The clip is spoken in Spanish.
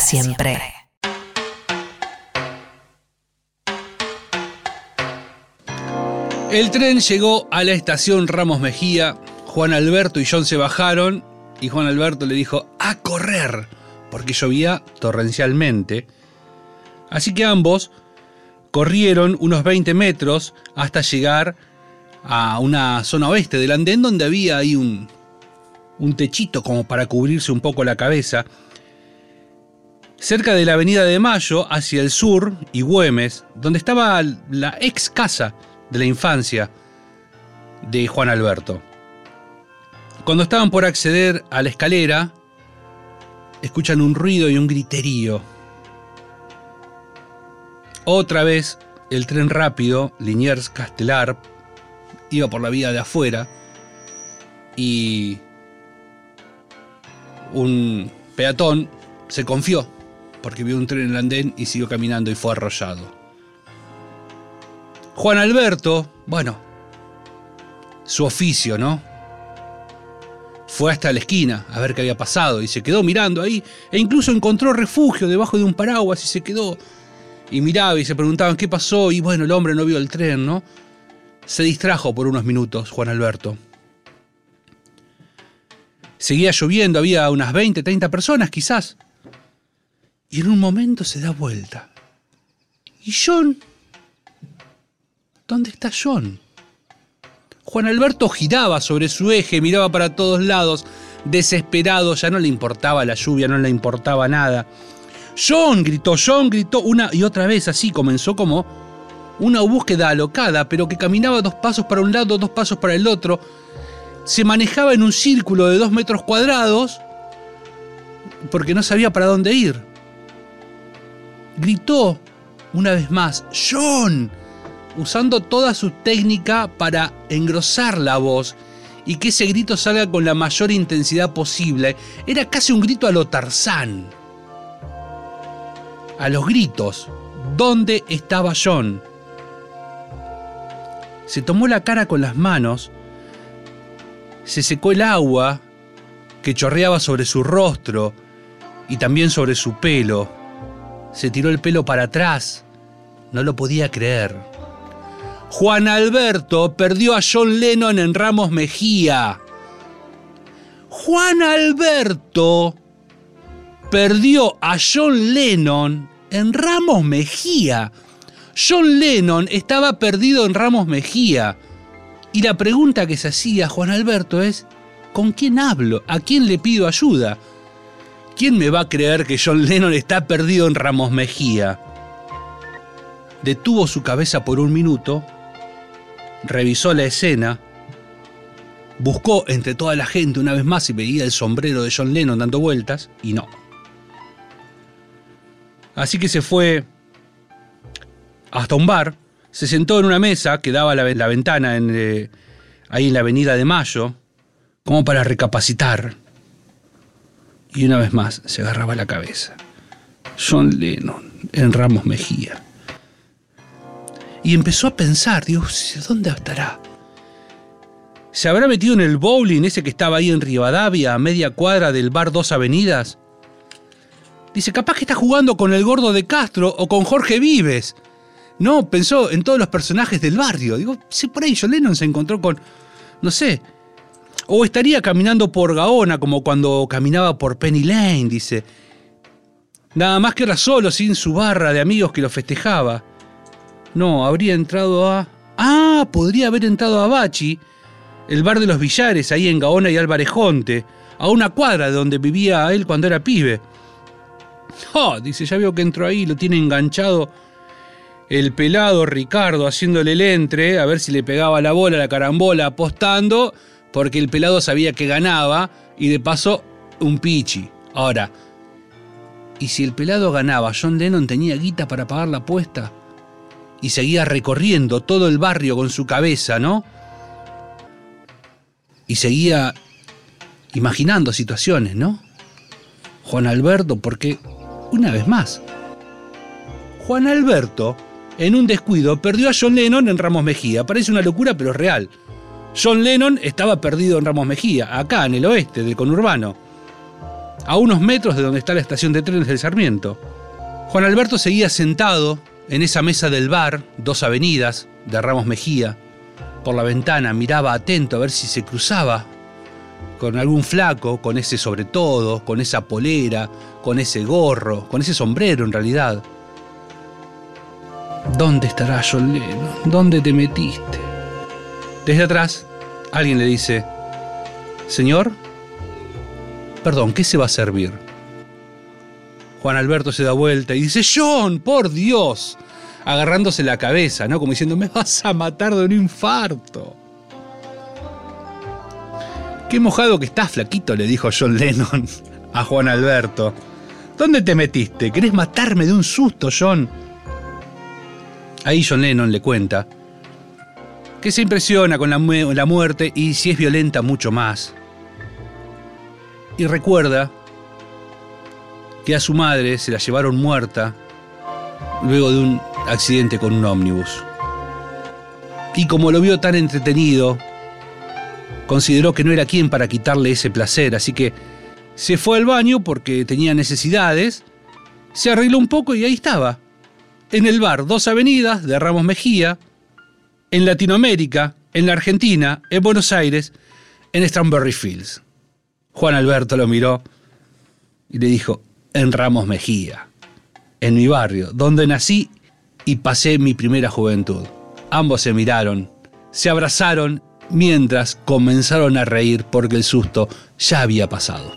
Siempre. El tren llegó a la estación Ramos Mejía. Juan Alberto y John se bajaron y Juan Alberto le dijo a correr porque llovía torrencialmente. Así que ambos corrieron unos 20 metros hasta llegar a una zona oeste del andén donde había ahí un, un techito como para cubrirse un poco la cabeza. Cerca de la avenida de Mayo, hacia el sur, y Güemes, donde estaba la ex casa de la infancia de Juan Alberto. Cuando estaban por acceder a la escalera, escuchan un ruido y un griterío. Otra vez, el tren rápido, Liniers Castelar, iba por la vía de afuera y un peatón se confió porque vio un tren en el andén y siguió caminando y fue arrollado. Juan Alberto, bueno, su oficio, ¿no? Fue hasta la esquina a ver qué había pasado y se quedó mirando ahí e incluso encontró refugio debajo de un paraguas y se quedó y miraba y se preguntaban qué pasó y bueno, el hombre no vio el tren, ¿no? Se distrajo por unos minutos Juan Alberto. Seguía lloviendo, había unas 20, 30 personas quizás. Y en un momento se da vuelta. ¿Y John? ¿Dónde está John? Juan Alberto giraba sobre su eje, miraba para todos lados, desesperado, ya no le importaba la lluvia, no le importaba nada. John gritó, John gritó una y otra vez, así comenzó como una búsqueda alocada, pero que caminaba dos pasos para un lado, dos pasos para el otro. Se manejaba en un círculo de dos metros cuadrados porque no sabía para dónde ir. Gritó una vez más, John, usando toda su técnica para engrosar la voz y que ese grito salga con la mayor intensidad posible. Era casi un grito a lo Tarzán. A los gritos, ¿dónde estaba John? Se tomó la cara con las manos, se secó el agua que chorreaba sobre su rostro y también sobre su pelo. Se tiró el pelo para atrás. No lo podía creer. Juan Alberto perdió a John Lennon en Ramos Mejía. Juan Alberto perdió a John Lennon en Ramos Mejía. John Lennon estaba perdido en Ramos Mejía. Y la pregunta que se hacía Juan Alberto es, ¿con quién hablo? ¿A quién le pido ayuda? ¿Quién me va a creer que John Lennon está perdido en Ramos Mejía? Detuvo su cabeza por un minuto, revisó la escena, buscó entre toda la gente una vez más si veía el sombrero de John Lennon dando vueltas, y no. Así que se fue hasta un bar, se sentó en una mesa que daba la, la ventana en, eh, ahí en la avenida de Mayo, como para recapacitar. Y una vez más se agarraba la cabeza. John Lennon en Ramos Mejía. Y empezó a pensar, Dios, ¿dónde estará? ¿Se habrá metido en el bowling ese que estaba ahí en Rivadavia, a media cuadra del bar Dos Avenidas? Dice, capaz que está jugando con el gordo de Castro o con Jorge Vives. No, pensó en todos los personajes del barrio. Digo, sí, por ahí John Lennon se encontró con, no sé. O estaría caminando por Gaona como cuando caminaba por Penny Lane, dice. Nada más que era solo, sin su barra de amigos que lo festejaba. No, habría entrado a... Ah, podría haber entrado a Bachi, el bar de los billares, ahí en Gaona y Alvarejonte, a una cuadra de donde vivía él cuando era pibe. Oh, dice, ya veo que entró ahí, lo tiene enganchado el pelado Ricardo haciéndole el entre, a ver si le pegaba la bola, la carambola, apostando, porque el pelado sabía que ganaba y de paso un pichi. Ahora, ¿y si el pelado ganaba, John Lennon tenía guita para pagar la apuesta? Y seguía recorriendo todo el barrio con su cabeza, ¿no? Y seguía imaginando situaciones, ¿no? Juan Alberto, porque, una vez más, Juan Alberto, en un descuido, perdió a John Lennon en Ramos Mejía. Parece una locura, pero es real. John Lennon estaba perdido en Ramos Mejía, acá en el oeste del conurbano, a unos metros de donde está la estación de trenes del Sarmiento. Juan Alberto seguía sentado en esa mesa del bar, dos avenidas, de Ramos Mejía. Por la ventana miraba atento a ver si se cruzaba con algún flaco, con ese sobre todo, con esa polera, con ese gorro, con ese sombrero en realidad. ¿Dónde estará John Lennon? ¿Dónde te metiste? Desde atrás, alguien le dice, Señor, perdón, ¿qué se va a servir? Juan Alberto se da vuelta y dice, John, por Dios, agarrándose la cabeza, ¿no? Como diciendo, me vas a matar de un infarto. Qué mojado que estás, flaquito, le dijo John Lennon a Juan Alberto. ¿Dónde te metiste? ¿Querés matarme de un susto, John? Ahí John Lennon le cuenta que se impresiona con la, muerte y si es violenta mucho más. Y recuerda que a su madre se la llevaron muerta luego de un accidente con un ómnibus. Y como lo vio tan entretenido, consideró que no era quien para quitarle ese placer, así que se fue al baño porque tenía necesidades, se arregló un poco y ahí estaba, en el bar Dos Avenidas de Ramos Mejía, en Latinoamérica, en la Argentina, en Buenos Aires, en Strawberry Fields. Juan Alberto lo miró y le dijo, en Ramos Mejía, en mi barrio, donde nací y pasé mi primera juventud. Ambos se miraron, se abrazaron mientras comenzaron a reír porque el susto ya había pasado.